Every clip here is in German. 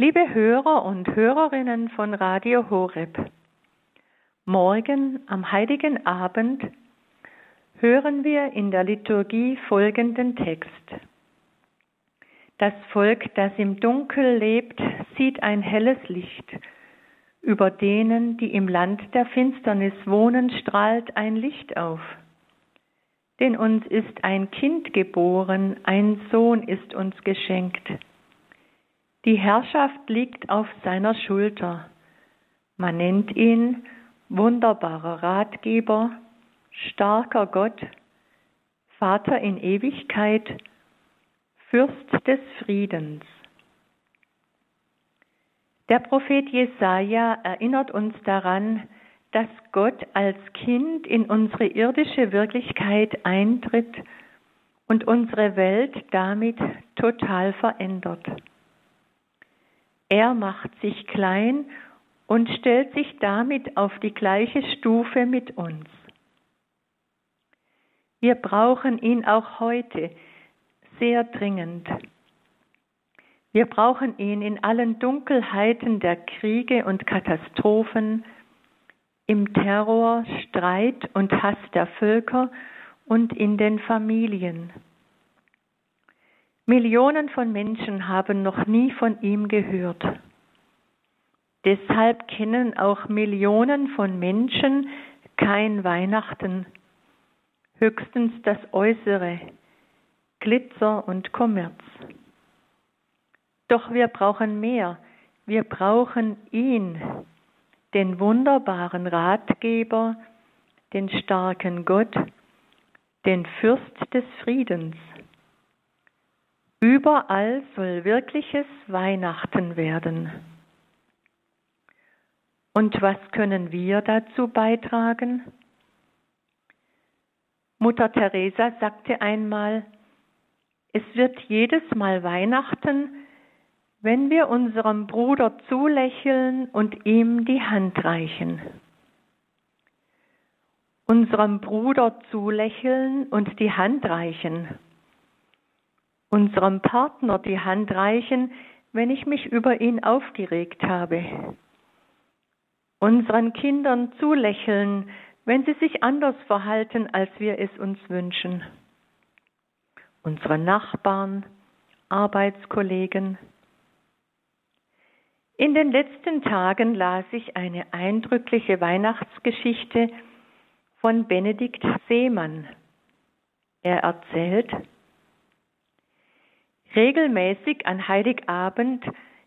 Liebe Hörer und Hörerinnen von Radio Horeb, morgen am heiligen Abend hören wir in der Liturgie folgenden Text. Das Volk, das im Dunkel lebt, sieht ein helles Licht. Über denen, die im Land der Finsternis wohnen, strahlt ein Licht auf. Denn uns ist ein Kind geboren, ein Sohn ist uns geschenkt die Herrschaft liegt auf seiner Schulter. Man nennt ihn wunderbarer Ratgeber, starker Gott, Vater in Ewigkeit, Fürst des Friedens. Der Prophet Jesaja erinnert uns daran, dass Gott als Kind in unsere irdische Wirklichkeit eintritt und unsere Welt damit total verändert. Er macht sich klein und stellt sich damit auf die gleiche Stufe mit uns. Wir brauchen ihn auch heute sehr dringend. Wir brauchen ihn in allen Dunkelheiten der Kriege und Katastrophen, im Terror, Streit und Hass der Völker und in den Familien. Millionen von Menschen haben noch nie von ihm gehört. Deshalb kennen auch Millionen von Menschen kein Weihnachten, höchstens das Äußere, Glitzer und Kommerz. Doch wir brauchen mehr, wir brauchen ihn, den wunderbaren Ratgeber, den starken Gott, den Fürst des Friedens. Überall soll wirkliches Weihnachten werden. Und was können wir dazu beitragen? Mutter Teresa sagte einmal, es wird jedes Mal Weihnachten, wenn wir unserem Bruder zulächeln und ihm die Hand reichen. Unserem Bruder zulächeln und die Hand reichen unserem Partner die Hand reichen, wenn ich mich über ihn aufgeregt habe. Unseren Kindern zulächeln, wenn sie sich anders verhalten, als wir es uns wünschen. Unseren Nachbarn, Arbeitskollegen. In den letzten Tagen las ich eine eindrückliche Weihnachtsgeschichte von Benedikt Seemann. Er erzählt, Regelmäßig an Heiligabend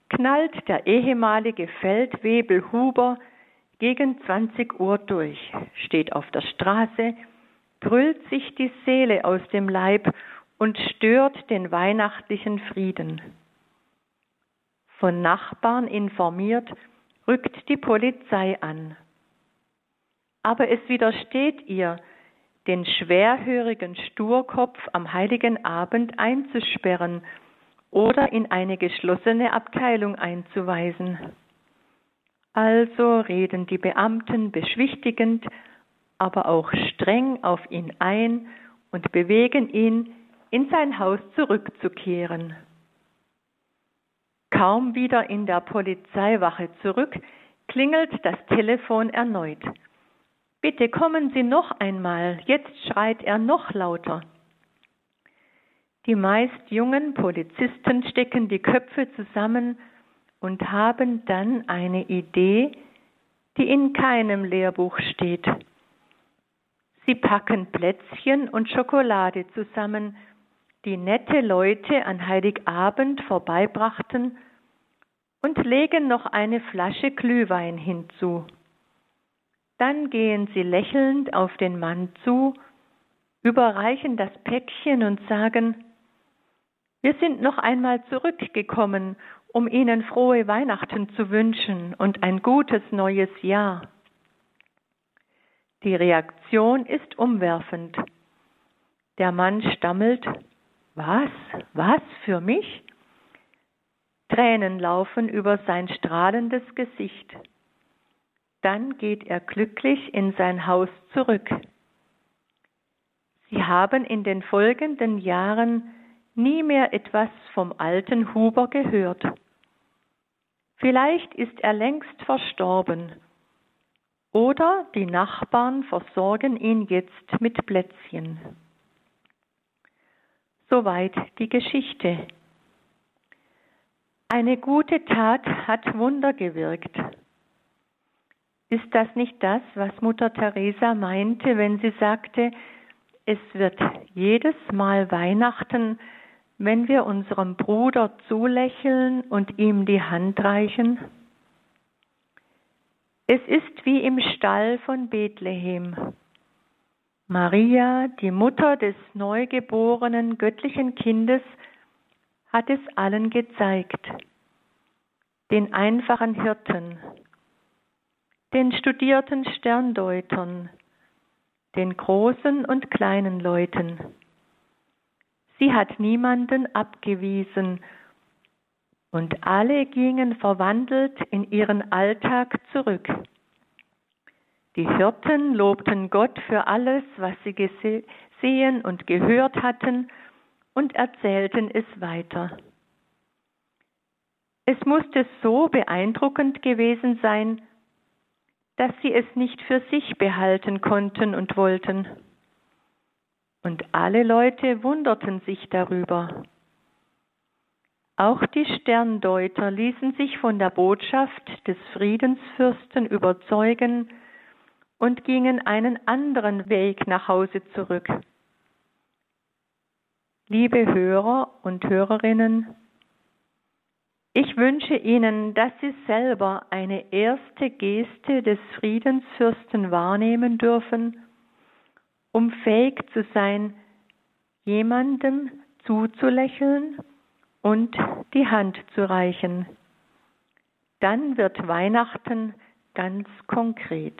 knallt der ehemalige Feldwebel Huber gegen 20 Uhr durch, steht auf der Straße, brüllt sich die Seele aus dem Leib und stört den weihnachtlichen Frieden. Von Nachbarn informiert, rückt die Polizei an. Aber es widersteht ihr, den schwerhörigen Sturkopf am heiligen Abend einzusperren oder in eine geschlossene Abteilung einzuweisen. Also reden die Beamten beschwichtigend, aber auch streng auf ihn ein und bewegen ihn, in sein Haus zurückzukehren. Kaum wieder in der Polizeiwache zurück, klingelt das Telefon erneut. Bitte kommen Sie noch einmal, jetzt schreit er noch lauter. Die meist jungen Polizisten stecken die Köpfe zusammen und haben dann eine Idee, die in keinem Lehrbuch steht. Sie packen Plätzchen und Schokolade zusammen, die nette Leute an Heiligabend vorbeibrachten, und legen noch eine Flasche Glühwein hinzu. Dann gehen sie lächelnd auf den Mann zu, überreichen das Päckchen und sagen, wir sind noch einmal zurückgekommen, um Ihnen frohe Weihnachten zu wünschen und ein gutes neues Jahr. Die Reaktion ist umwerfend. Der Mann stammelt, was, was für mich? Tränen laufen über sein strahlendes Gesicht. Dann geht er glücklich in sein Haus zurück. Sie haben in den folgenden Jahren nie mehr etwas vom alten Huber gehört. Vielleicht ist er längst verstorben oder die Nachbarn versorgen ihn jetzt mit Plätzchen. Soweit die Geschichte. Eine gute Tat hat Wunder gewirkt. Ist das nicht das, was Mutter Teresa meinte, wenn sie sagte, es wird jedes Mal Weihnachten, wenn wir unserem Bruder zulächeln und ihm die Hand reichen? Es ist wie im Stall von Bethlehem. Maria, die Mutter des neugeborenen göttlichen Kindes, hat es allen gezeigt, den einfachen Hirten, den studierten Sterndeutern, den großen und kleinen Leuten. Sie hat niemanden abgewiesen, und alle gingen verwandelt in ihren Alltag zurück. Die Hirten lobten Gott für alles, was sie gesehen und gehört hatten, und erzählten es weiter. Es musste so beeindruckend gewesen sein, dass sie es nicht für sich behalten konnten und wollten. Und alle Leute wunderten sich darüber. Auch die Sterndeuter ließen sich von der Botschaft des Friedensfürsten überzeugen und gingen einen anderen Weg nach Hause zurück. Liebe Hörer und Hörerinnen, ich wünsche Ihnen, dass Sie selber eine erste Geste des Friedensfürsten wahrnehmen dürfen, um fähig zu sein, jemandem zuzulächeln und die Hand zu reichen. Dann wird Weihnachten ganz konkret.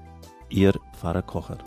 Ihr Pfarrer Kocher.